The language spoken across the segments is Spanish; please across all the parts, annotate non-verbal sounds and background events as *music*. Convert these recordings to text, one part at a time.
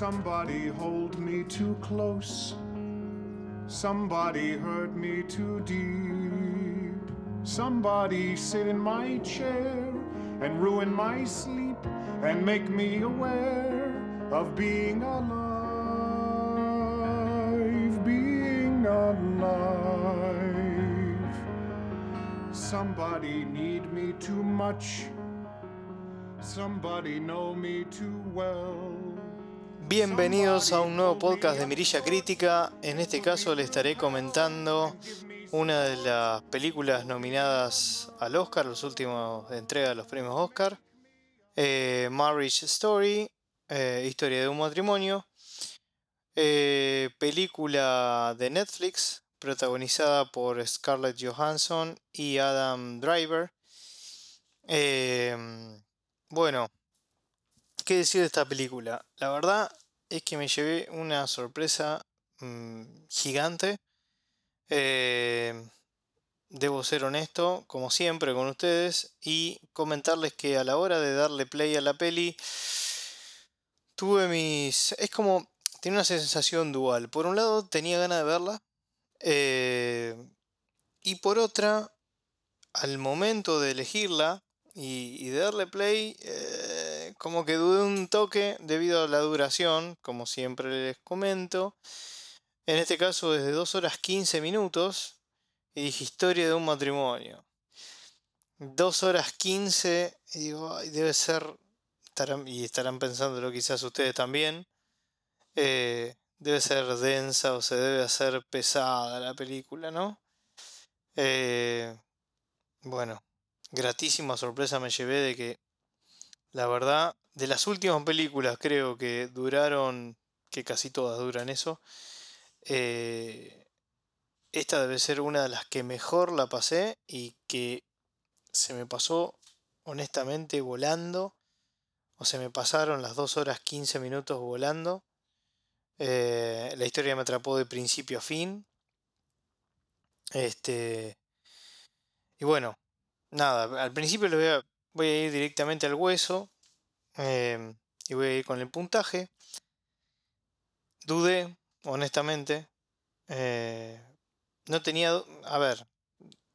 Somebody hold me too close. Somebody hurt me too deep. Somebody sit in my chair and ruin my sleep and make me aware of being alive, being alive. Somebody need me too much. Somebody know me too well. Bienvenidos a un nuevo podcast de Mirilla Crítica. En este caso le estaré comentando una de las películas nominadas al Oscar, los últimos entrega de los premios Oscar. Eh, Marriage Story, eh, Historia de un matrimonio. Eh, película de Netflix, protagonizada por Scarlett Johansson y Adam Driver. bueno, ¿qué decir de esta película? La verdad es que me llevé una sorpresa mm, gigante. Eh, debo ser honesto, como siempre, con ustedes y comentarles que a la hora de darle play a la peli, tuve mis... Es como... Tiene una sensación dual. Por un lado, tenía ganas de verla. Eh, y por otra, al momento de elegirla y, de darle play, eh, como que dudé un toque debido a la duración, como siempre les comento. En este caso desde 2 horas 15 minutos y dije historia de un matrimonio. 2 horas 15 y digo, debe ser, y estarán pensándolo quizás ustedes también, eh, debe ser densa o se debe hacer pesada la película, ¿no? Eh, bueno, gratísima sorpresa me llevé de que la verdad, de las últimas películas creo que duraron, que casi todas duran eso, eh, esta debe ser una de las que mejor la pasé y que se me pasó honestamente volando, o se me pasaron las 2 horas 15 minutos volando. Eh, la historia me atrapó de principio a fin. Este. Y bueno, nada, al principio les voy a voy a ir directamente al hueso em, y voy a ir con el puntaje. Dudé, honestamente. Eh, no tenía... A ver,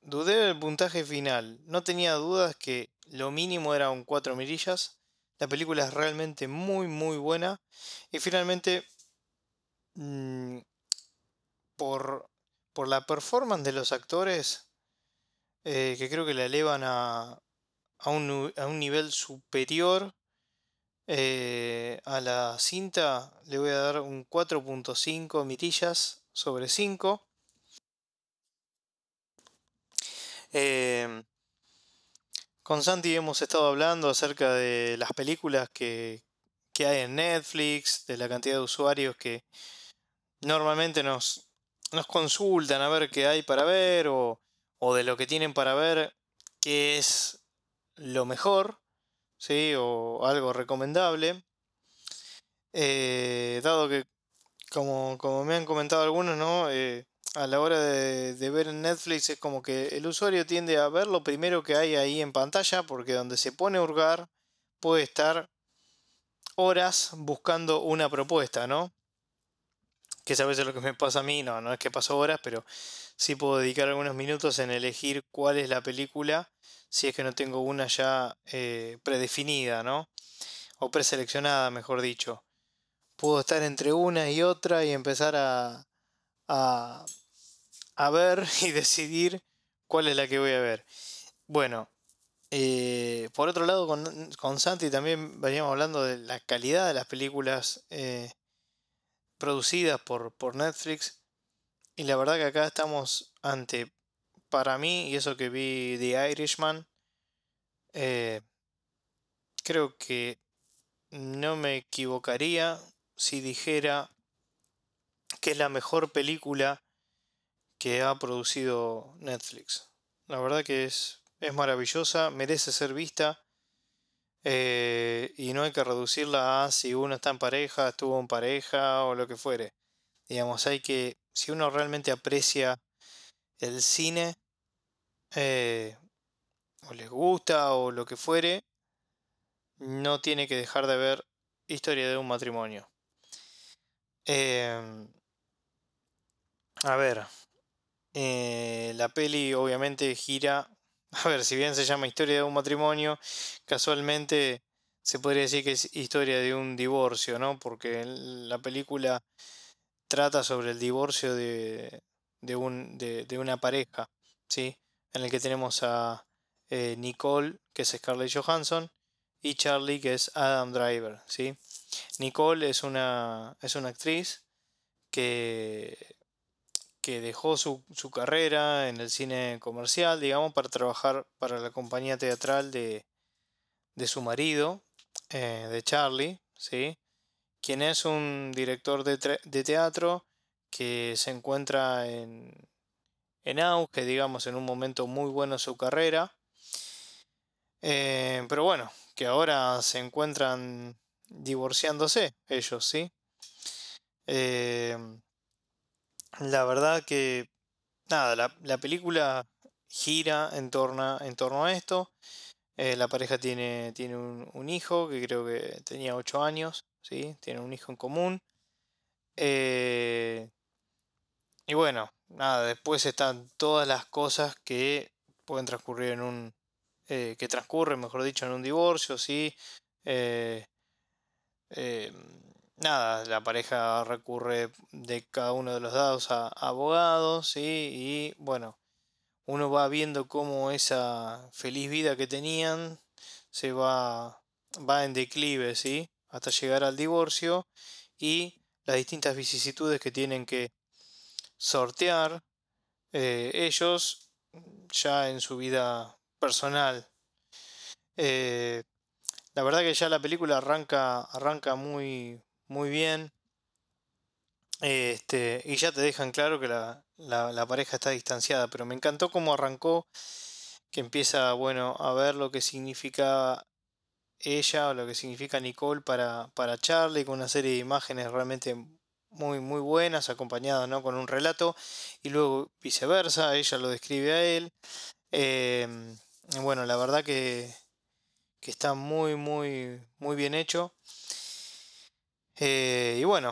dudé del puntaje final. No tenía dudas que lo mínimo era un 4 mirillas. La película es realmente muy, muy buena. Y finalmente, mm, por, por la performance de los actores, eh, que creo que la elevan a, a un, nivel superior eh, a la cinta, le voy a dar un 4.5 mirillas sobre 5. Eh, con Santi hemos estado hablando acerca de las películas que, que, hay en Netflix, de la cantidad de usuarios que normalmente nos, nos consultan a ver qué hay para ver o, o de lo que tienen para ver, que es lo mejor, ¿sí? O algo recomendable. Eh, dado que, como, como, me han comentado algunos, ¿no? Eh, a la hora de, ver en Netflix es como que el usuario tiende a ver lo primero que hay ahí en pantalla, porque donde se pone a hurgar puede estar horas buscando una propuesta, ¿no? Que a veces lo que me pasa a mí, no, no es que paso horas, pero sí puedo dedicar algunos minutos en elegir cuál es la película si es que no tengo una ya eh, predefinida, ¿no? O preseleccionada, mejor dicho. Puedo estar entre una y otra y empezar a, a, a ver *laughs* y decidir cuál es la que voy a ver. Bueno, eh, por otro lado, con, con, Santi también veníamos hablando de la calidad de las películas eh, producidas por, por Netflix. Y la verdad que acá estamos ante para mí, y eso que vi The Irishman, eh, creo que no me equivocaría si dijera que es la mejor película que ha producido Netflix. La verdad que es, es maravillosa, merece ser vista. Eh, y no hay que reducirla a si uno está en pareja, estuvo en pareja o lo que fuere. Digamos, hay que, si uno realmente aprecia el cine, eh, o les gusta o lo que fuere, no tiene que dejar de ver Historia de un matrimonio. Em, a ver, eh, la peli obviamente gira, *laughs* a ver, si bien se llama historia de un matrimonio, casualmente se podría decir que es historia de un divorcio, ¿no? Porque la película trata sobre el divorcio de, de, un, de, una pareja, ¿sí? En el que tenemos a eh, Nicole, que es Scarlett Johansson, y Charlie, que es Adam Driver, ¿sí? Nicole es una, es una actriz que, que dejó su, carrera en el cine comercial, digamos, para trabajar para la compañía teatral de, de su marido, eh, de Charlie, ¿sí? quien es un director de, teatro que se encuentra en, en, auge, digamos, en un momento muy bueno de su carrera. Eh, pero bueno, que ahora se encuentran divorciándose ellos, ¿sí? Em, la verdad que, nada, la, película gira en torno, en torno a esto. Eh, la pareja tiene, tiene un, hijo que creo que tenía 8 años, ¿sí? Tiene un hijo en común. Eh, y bueno, nada, después están todas las cosas que pueden transcurrir en un... Eh, que transcurren, mejor dicho, en un divorcio, ¿sí? Eh, nada, la pareja recurre de cada uno de los dados a, abogados, ¿sí? y bueno, uno va viendo cómo esa feliz vida que tenían se va, va en declive, ¿sí? hasta llegar al divorcio y las distintas vicisitudes que tienen que sortear eh, ellos ya en su vida personal. Eh, la verdad que ya la película arranca, arranca muy, muy bien. Este, y ya te dejan claro que la, pareja está distanciada, pero me encantó cómo arrancó, que empieza, bueno, a ver lo que significa ella o lo que significa Nicole para, para Charlie, con una serie de imágenes realmente muy, muy buenas, acompañadas ¿no? con un relato, y luego viceversa, ella lo describe a él. Em, bueno, la verdad que, que está muy, muy, muy bien hecho. Eh, y bueno,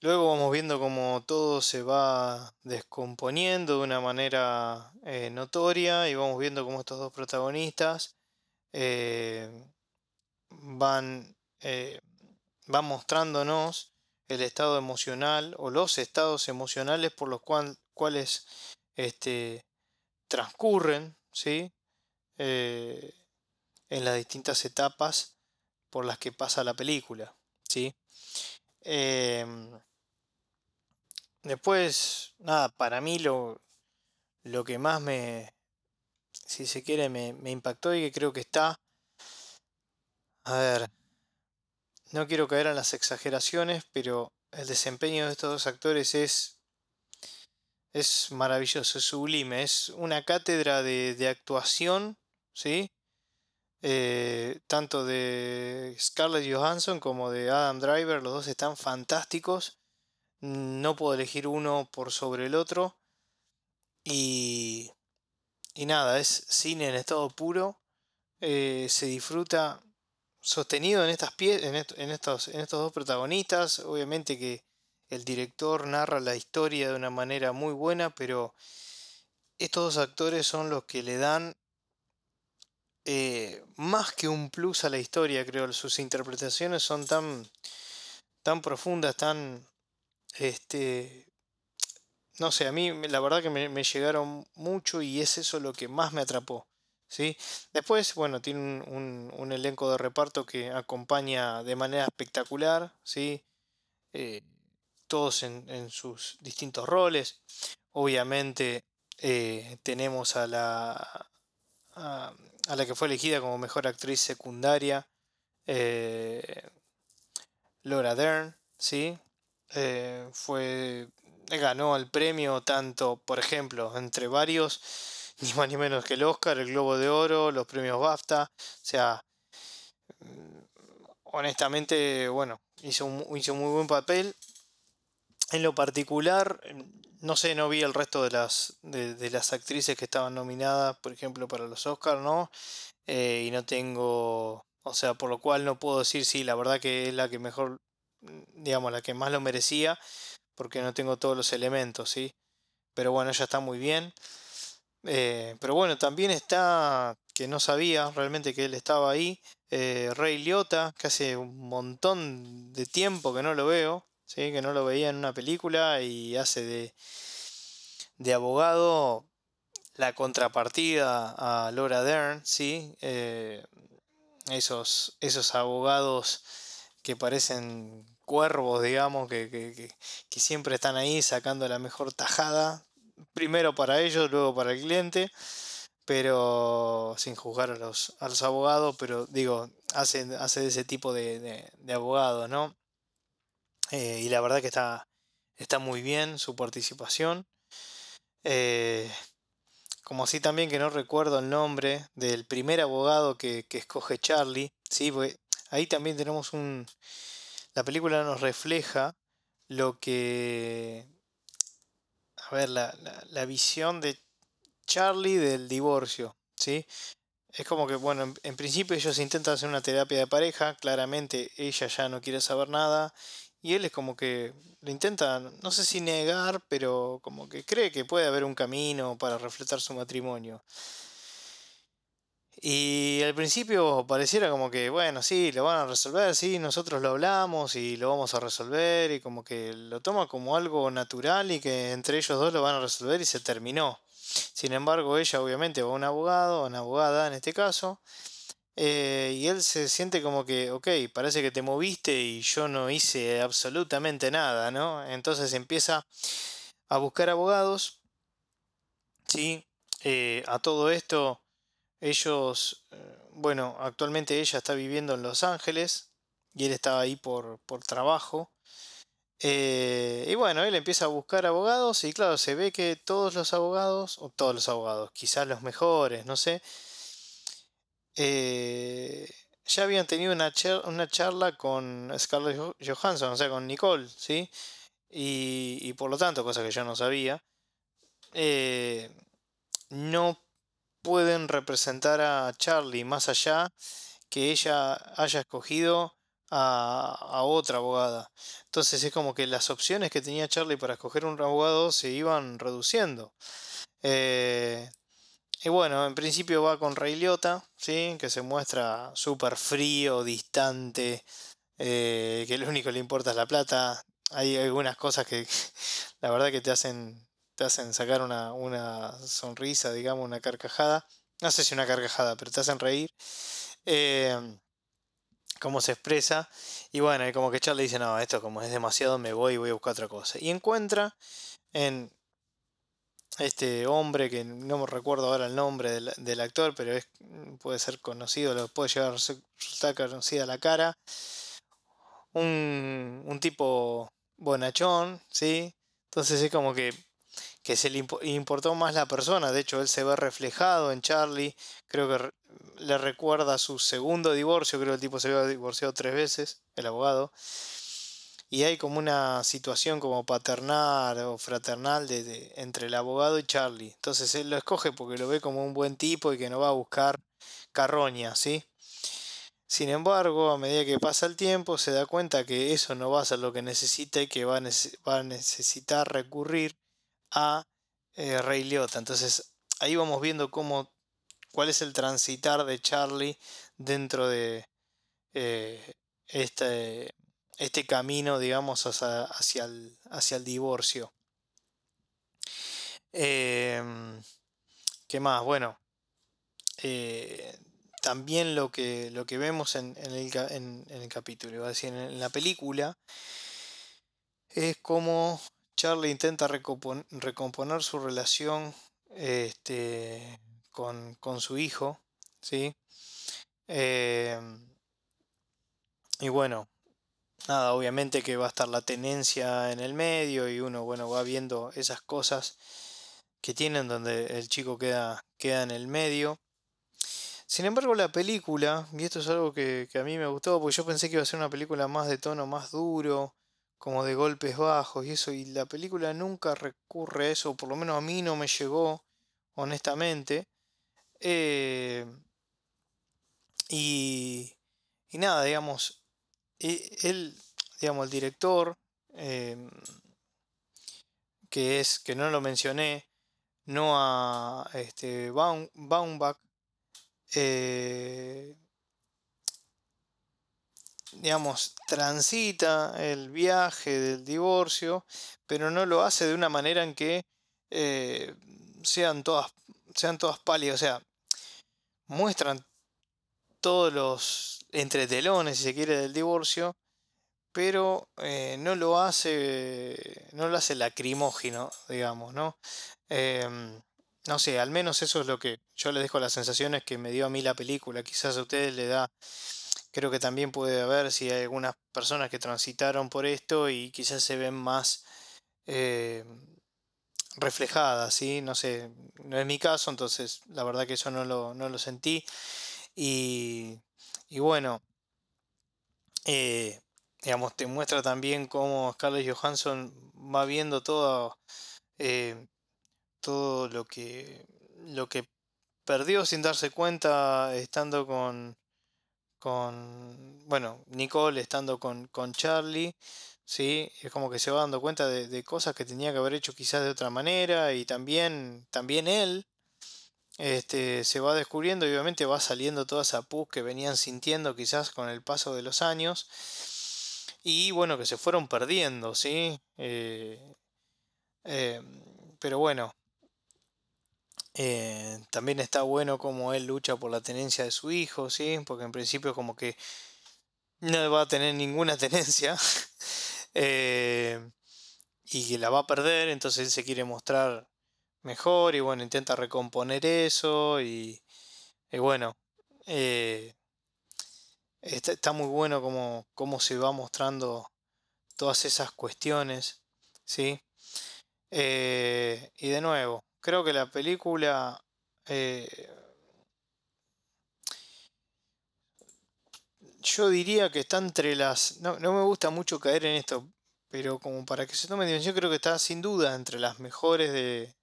luego vamos viendo cómo todo se va descomponiendo de una manera eh, notoria y vamos viendo cómo estos dos protagonistas eh, van, van mostrándonos el estado emocional o los estados emocionales por los cuales este, transcurren, ¿sí? en las distintas etapas por las que pasa la película. ¿sí? Em, después, nada, para mí lo, lo que más me, si se quiere, me impactó y que creo que está... A ver, no quiero caer en las exageraciones, pero el desempeño de estos dos actores es es maravilloso, es sublime, es una cátedra de, de actuación, ¿sí? Eh, tanto de Scarlett Johansson como de Adam Driver, los dos están fantásticos. No puedo elegir uno por sobre el otro. Y, y nada, es cine en estado puro. Eh, se disfruta sostenido en, estas pie en, en, estos, en estos dos protagonistas. Obviamente que el director narra la historia de una manera muy buena, pero estos dos actores son los que le dan eh, más que un plus a la historia, creo. Sus interpretaciones son tan, tan profundas, tan... Este, no sé, a mí la verdad que me, llegaron mucho y es eso lo que más me atrapó. ¿Sí? Después, bueno, tiene un, elenco de reparto que acompaña de manera espectacular, ¿sí? Eh, todos en, sus distintos roles. Obviamente eh, tenemos a la, a la que fue elegida como mejor actriz secundaria, eh, Laura Dern, ¿sí? Fue, ganó el premio tanto, por ejemplo, entre varios, *laughs* ni más ni menos que el Oscar, el Globo de Oro, los premios BAFTA, o sea, mm, honestamente, bueno, hizo un, hizo muy buen papel. En lo particular, no sé, no vi el resto de las, de, las actrices que estaban nominadas, por ejemplo, para los Oscars, ¿no? Eh, y no tengo, o sea, por lo cual no puedo decir si la verdad que es la que mejor digamos, la que más lo merecía, porque no tengo todos los elementos, ¿sí? Pero bueno, ella está muy bien. Eh, pero bueno, también está, que no sabía realmente que él estaba ahí, eh, Rey Liotta, que hace un montón de tiempo que no lo veo, ¿sí? que no lo veía en una película y hace de, de abogado la contrapartida a Laura Dern, ¿sí? Eh, esos, esos abogados que parecen cuervos, digamos, que, que, siempre están ahí sacando la mejor tajada, primero para ellos, luego para el cliente, pero sin juzgar a los, a los abogados, pero digo, hace, hace ese tipo de, de, abogados, ¿no? Eh, y la verdad que está, está muy bien su participación. Eh, como así también que no recuerdo el nombre del primer abogado que, escoge Charlie. ¿sí? ahí también tenemos un... La película nos refleja lo que... A ver, la, la, visión de Charlie del divorcio. ¿sí? Es como que, bueno, en, principio ellos intentan hacer una terapia de pareja, claramente ella ya no quiere saber nada y él es como que lo intenta, no sé si negar, pero como que cree que puede haber un camino para reflejar su matrimonio. Y al principio pareciera como que, bueno, sí, lo van a resolver, sí, nosotros lo hablamos y lo vamos a resolver y como que lo toma como algo natural y que entre ellos dos lo van a resolver y se terminó. Sin embargo, ella obviamente va a un abogado, una abogada en este caso, eh, y él se siente como que, ok, parece que te moviste y yo no hice absolutamente nada, ¿no? Entonces empieza a buscar abogados, ¿sí? Eh, a todo esto, ellos, eh, bueno, actualmente ella está viviendo en Los Ángeles y él estaba ahí por, por trabajo. y bueno, él empieza a buscar abogados y claro, se ve que todos los abogados, o todos los abogados, quizás los mejores, no sé, eh, ya habían tenido una, charla con Scarlett Johansson, o sea, con Nicole, ¿sí? Y, por lo tanto, cosa que yo no sabía, eh, no pueden representar a Charlie más allá que ella haya escogido a, otra abogada. Entonces es como que las opciones que tenía Charlie para escoger un abogado se iban reduciendo. Eh, y bueno, en principio va con Ray Liotta, ¿sí? que se muestra súper frío, distante, eh, que lo único que le importa es la plata. Hay algunas cosas que *laughs* la verdad que te hacen, te hacen sacar una, una sonrisa, digamos, una carcajada. No sé si una carcajada, pero te hacen reír. Eh, cómo se expresa. Y bueno, y como que Charlie dice, no, esto como es demasiado, me voy y voy a buscar otra cosa. Y encuentra en este hombre que no me recuerdo ahora el nombre del, actor, pero es, puede ser conocido, lo puede llegar a resultar conocida la cara. Un, un tipo bonachón, ¿sí? Entonces es como que, que se le importó más la persona, de hecho él se ve reflejado en Charlie, creo que le recuerda su segundo divorcio, creo que el tipo se había divorciado tres veces, el abogado y hay como una situación como paternal o fraternal de, entre el abogado y Charlie. Entonces él lo escoge porque lo ve como un buen tipo y que no va a buscar carroña, ¿sí? Sin embargo, a medida que pasa el tiempo, se da cuenta que eso no va a ser lo que necesita y que va va a necesitar recurrir a eh, Rey Liotta. Entonces ahí vamos viendo cómo, cuál es el transitar de Charlie dentro de eh, este, este camino, digamos, hacia, hacia, el, hacia el, divorcio. Em, ¿Qué más? Bueno, eh, también lo que, lo que vemos en, el, en, el, capítulo, a decir, en, la película, es como Charlie intenta recomponer su relación este, con, su hijo, ¿sí? Em, y bueno, nada, obviamente que va a estar la tenencia en el medio y uno, bueno, va viendo esas cosas que tienen donde el chico queda, queda en el medio. Sin embargo, la película, y esto es algo que, a mí me gustó, porque yo pensé que iba a ser una película más de tono más duro, como de golpes bajos y eso, y la película nunca recurre a eso, por lo menos a mí no me llegó, honestamente. Eh, y, y nada, digamos, él, digamos, el director, em, que es, que no lo mencioné, Noah este, Baumbach, eh, digamos, transita el viaje del divorcio, pero no lo hace de una manera en que eh, sean todas sean todas pálidas, o sea, muestran todos los entretelones, si se quiere, del divorcio, pero eh, no lo hace, no lo hace lacrimógeno, digamos, ¿no? Em, no sé, al menos eso es lo que yo le dejo las sensaciones que me dio a mí la película. Quizás a ustedes le da, creo que también puede haber si hay algunas personas que transitaron por esto y quizás se ven más eh, reflejadas, ¿sí? No sé, no es mi caso, entonces la verdad que eso no lo, no lo sentí. Y, y bueno, eh, digamos, te muestra también cómo Scarlett Johansson va viendo todo, eh, todo lo que, lo que perdió sin darse cuenta estando con, con bueno, Nicole estando con, con Charlie, ¿sí? Es como que se va dando cuenta de, de, cosas que tenía que haber hecho quizás de otra manera y también, también él este, se va descubriendo y obviamente va saliendo toda esa pus que venían sintiendo quizás con el paso de los años y bueno, que se fueron perdiendo, ¿sí? Eh, eh, pero bueno, eh, también está bueno como él lucha por la tenencia de su hijo, ¿sí? Porque en principio como que no va a tener ninguna *laughs* tenencia y que la va a perder, entonces él se quiere mostrar mejor y bueno, intenta recomponer eso y, bueno, eh, está, muy bueno como, cómo se va mostrando todas esas cuestiones, ¿sí? Eh, y de nuevo, creo que la película... Eh, yo diría que está entre las... No, no me gusta mucho caer en esto, pero como para que se tome dimensión, creo que está sin duda entre las mejores de,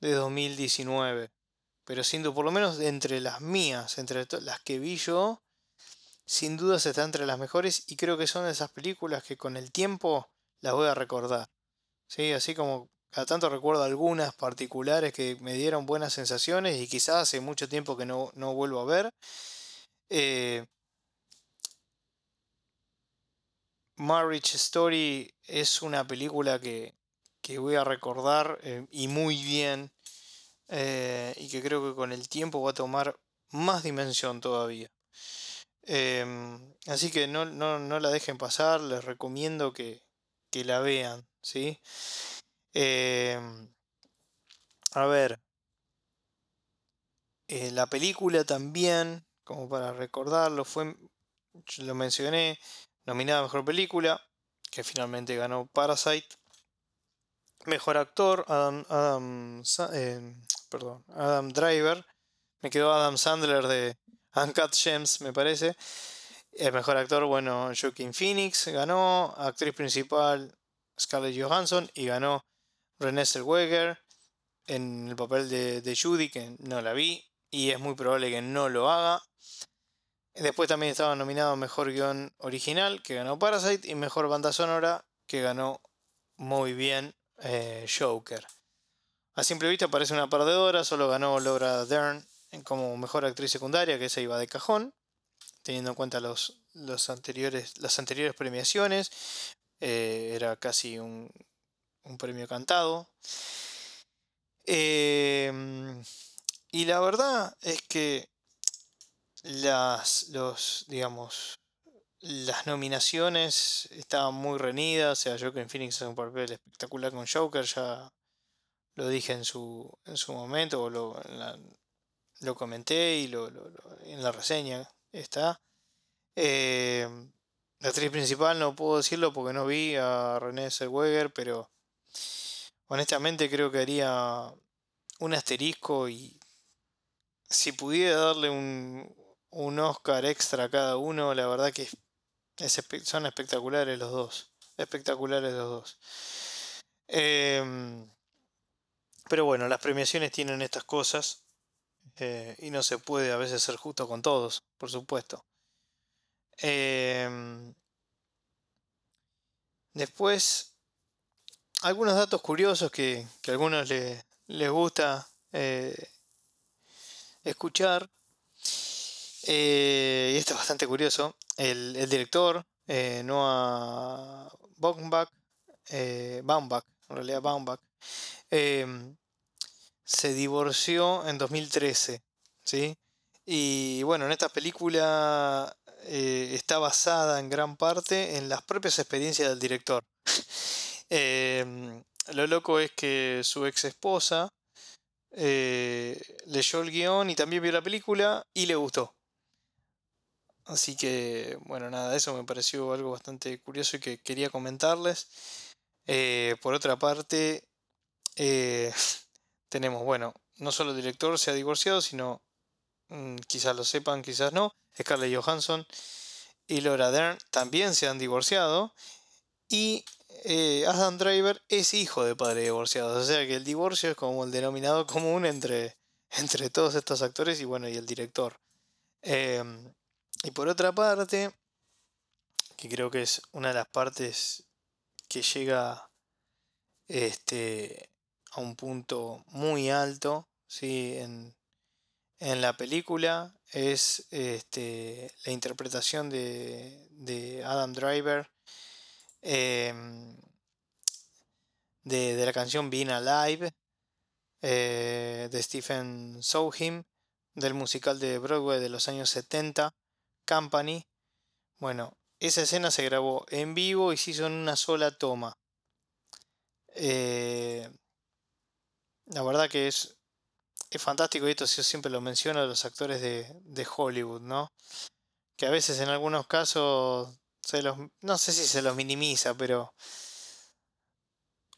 de 2019. Pero siendo por lo menos entre las mías, entre las que vi yo, sin duda está entre las mejores y creo que son esas películas que con el tiempo las voy a recordar. ¿Sí? Así como cada tanto recuerdo algunas particulares que me dieron buenas sensaciones y quizás hace mucho tiempo que no, vuelvo a ver. Eh, Marriage Story es una película que, que voy a recordar eh, y muy bien eh, y que creo que con el tiempo va a tomar más dimensión todavía. Em, así que no, la dejen pasar, les recomiendo que, la vean. ¿sí? Em, a ver, eh, la película también, como para recordarlo, fue, lo mencioné, nominada a Mejor Película, que finalmente ganó Parasite. Mejor actor, Adam, Adam, eh, perdón, Adam Driver. Me quedó Adam Sandler de Uncut Gems, me parece. El mejor actor, bueno, Joaquin Phoenix ganó. Actriz principal, Scarlett Johansson. Y ganó Renée Zellweger en el papel de, Judy, que no la vi. Y es muy probable que no lo haga. Después también estaba nominado Mejor Guión Original, que ganó Parasite. Y Mejor Banda Sonora, que ganó muy bien eh, Joker. A simple vista parece una perdedora, solo ganó Laura Dern como mejor actriz secundaria, que esa iba de cajón, teniendo en cuenta los, los anteriores, las anteriores premiaciones. Eh, era casi un, premio cantado. Em, y la verdad es que las, los, digamos, las nominaciones estaban muy reñidas. O sea, Joker Phoenix hace un papel espectacular con Joker. Ya lo dije en su, en su momento, o lo, lo comenté y lo, en la reseña está. Eh, la actriz principal no puedo decirlo porque no vi a René Zellweger, pero honestamente creo que haría un asterisco y si pudiera darle un, un Oscar extra a cada uno, la verdad que es son espectaculares los dos. Espectaculares los dos. Em, pero bueno, las premiaciones tienen estas cosas. Eh, y no se puede a veces ser justo con todos, por supuesto. Em, después, algunos datos curiosos que, a algunos les gusta eh, escuchar. Eh, y esto es bastante curioso. El, director, eh, Noah Baumbach, Baumbach, en realidad Baumbach, em, se divorció en 2013. ¿sí? Y bueno, en esta película está basada en gran parte en las propias experiencias del director. Em, lo loco es que su ex esposa leyó el guion y también vio la película y le gustó. Así que, bueno, nada, eso me pareció algo bastante curioso y que quería comentarles. Eh, por otra parte, eh, *laughs* tenemos, bueno, no solo el director se ha divorciado, sino, mm, quizás lo sepan, quizás no, Scarlett Johansson y Laura Dern también se han divorciado. Y eh, Adam Driver es hijo de padre divorciados. O sea que el divorcio es como el denominador común entre, *laughs* entre todos estos actores y bueno, y el director. Em, y por otra parte, que creo que es una de las partes que llega este, a un punto muy alto ¿sí? en, la película, es este, la interpretación de, Adam Driver em, de, la canción Being Alive eh, de Stephen Sondheim del musical de Broadway de los años 70 Company. Bueno, esa escena se grabó en vivo y se hizo en una sola toma. Eh, la verdad que es, es fantástico y esto yo siempre lo menciono a los actores de, Hollywood, ¿no? Que a veces en algunos casos se los, no sé si se los minimiza, pero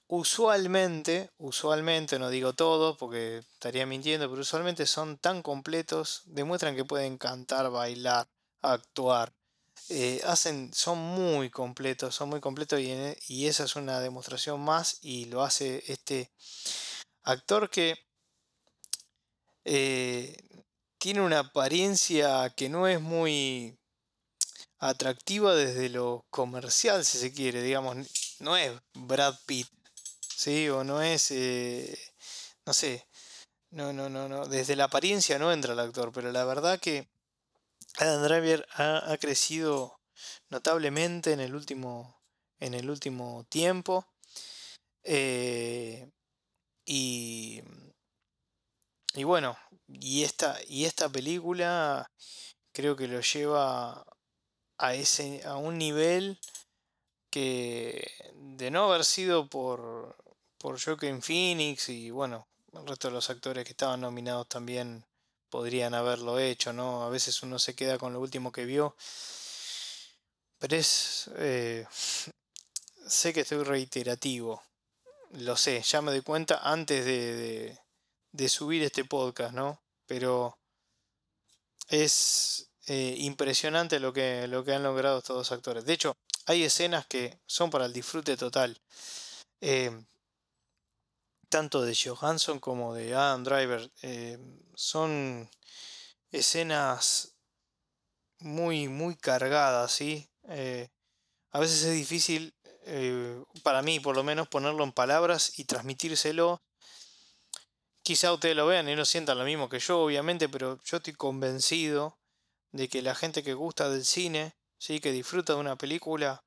usualmente, usualmente, no digo todo porque estaría mintiendo, pero usualmente son tan completos, demuestran que pueden cantar, bailar, actuar. Eh, hacen, son muy completos, son muy completos y, y, esa es una demostración más y lo hace este actor que eh, tiene una apariencia que no es muy atractiva desde lo comercial, si se quiere, digamos, no es Brad Pitt, ¿sí? O no es, eh, no sé, no, no, no, no, desde la apariencia no entra el actor, pero la verdad que Adam Driver ha, crecido notablemente en el último, en el último tiempo. Eh, y, y bueno, y esta, y esta película creo que lo lleva a, ese, a un nivel que de no haber sido por, por Joaquin Phoenix y bueno, el resto de los actores que estaban nominados también podrían haberlo hecho, ¿no? A veces uno se queda con lo último que vio. Pero es... Eh, sé que estoy reiterativo. Lo sé, ya me doy cuenta antes de, de, subir este podcast, ¿no? Pero es eh, impresionante lo que, lo que han logrado estos dos actores. De hecho, hay escenas que son para el disfrute total. Eh, tanto de Johansson como de Adam Driver, eh, son escenas muy, muy cargadas, ¿sí? A veces es difícil, para mí por lo menos, ponerlo en palabras y transmitírselo. Quizá ustedes lo vean y no sientan lo mismo que yo, obviamente, pero yo estoy convencido de que la gente que gusta del cine, ¿sí? que disfruta de una película,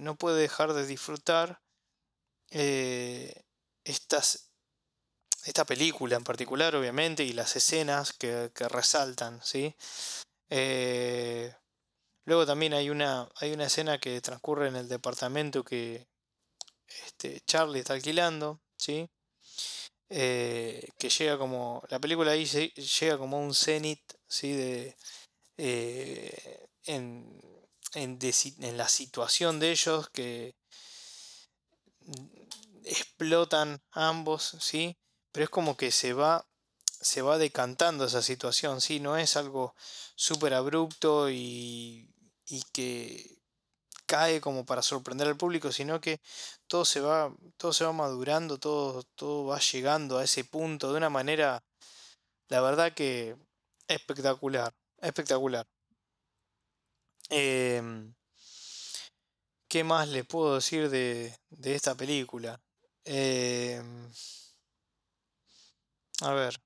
no puede dejar de disfrutar estas, esta película en particular, obviamente, y las escenas que, resaltan, ¿sí? Eh, luego también hay una, hay una escena que transcurre en el departamento que este, Charlie está alquilando, ¿sí? Eh, que llega como, la película ahí llega como un cenit, ¿sí? De, eh, en, en, en la situación de ellos que explotan ambos, ¿sí? Pero es como que se va, se va decantando esa situación, ¿sí? No es algo súper abrupto y, y que cae como para sorprender al público, sino que todo se va, todo se va madurando, todo, todo va llegando a ese punto de una manera, la verdad que espectacular, espectacular. Em, ¿Qué más les puedo decir de, de esta película? Eh, a ver,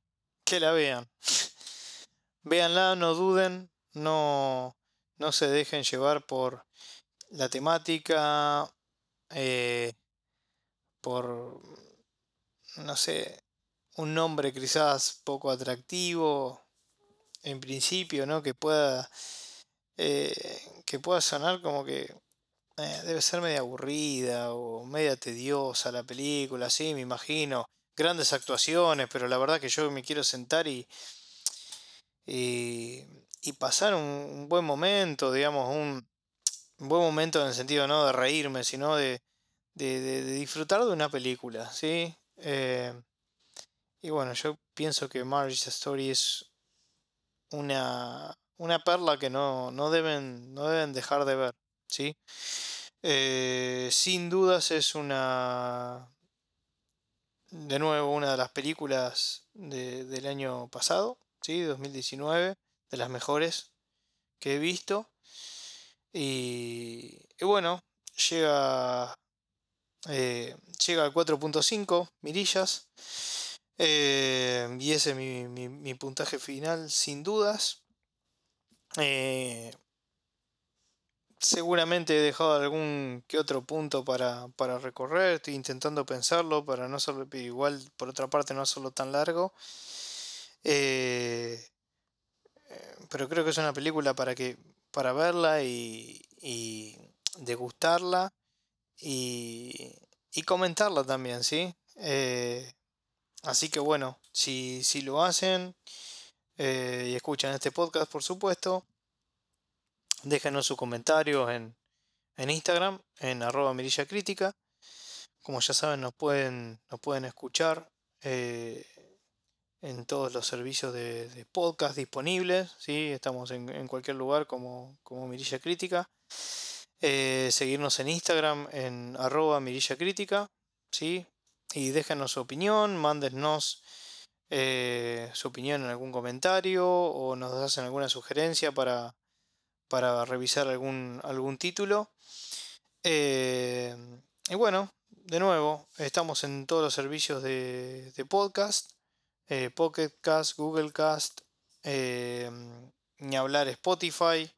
que la vean. *laughs* Véanla, no duden, no, no se dejen llevar por la temática, eh, por, no sé, un nombre quizás poco atractivo en principio, ¿no? Que pueda, eh, que pueda sonar como que eh, debe ser media aburrida o media tediosa la película, sí, me imagino. Grandes actuaciones, pero la verdad que yo me quiero sentar y, y, pasar un, buen momento, digamos, un, buen momento en el sentido no de reírme, sino de, de, disfrutar de una película, ¿sí? Eh, y bueno, yo pienso que Marriage Story es una, una perla que no, no, deben, no deben dejar de ver, ¿sí? Eh, sin dudas es una, de nuevo, una de las películas del año pasado, ¿sí? 2019, de las mejores que he visto. Y, bueno, llega, eh, llega al 4.5 mirillas. Eh, y ese es mi, puntaje final, sin dudas. Eh, seguramente he dejado algún que otro punto para, recorrer. Estoy intentando pensarlo para no ser igual, por otra parte, no hacerlo tan largo. Eh, pero creo que es una película para que para verla y, y degustarla y, y comentarla también, ¿sí? Así que bueno, si, si lo hacen eh, y escuchan este podcast, por supuesto, déjenos sus comentarios en, en Instagram, en arroba mirilla. Como ya saben, nos pueden, nos pueden escuchar eh, en todos los servicios de, podcast disponibles. ¿sí? Estamos en, cualquier lugar como, como Mirilla Crítica. Eh, seguirnos en Instagram en arroba mirilla. ¿sí? Y déjenos su opinión, mándenos eh, su opinión en algún comentario o nos hacen alguna sugerencia para, para revisar algún, algún título. Eh, y bueno, de nuevo, estamos en todos los servicios de, podcast, eh, Pocket Google Cast, ni hablar Spotify.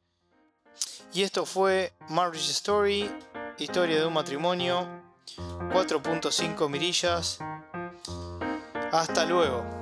Y esto fue Marriage Story, historia de un matrimonio 4.5 mirillas. Hasta luego.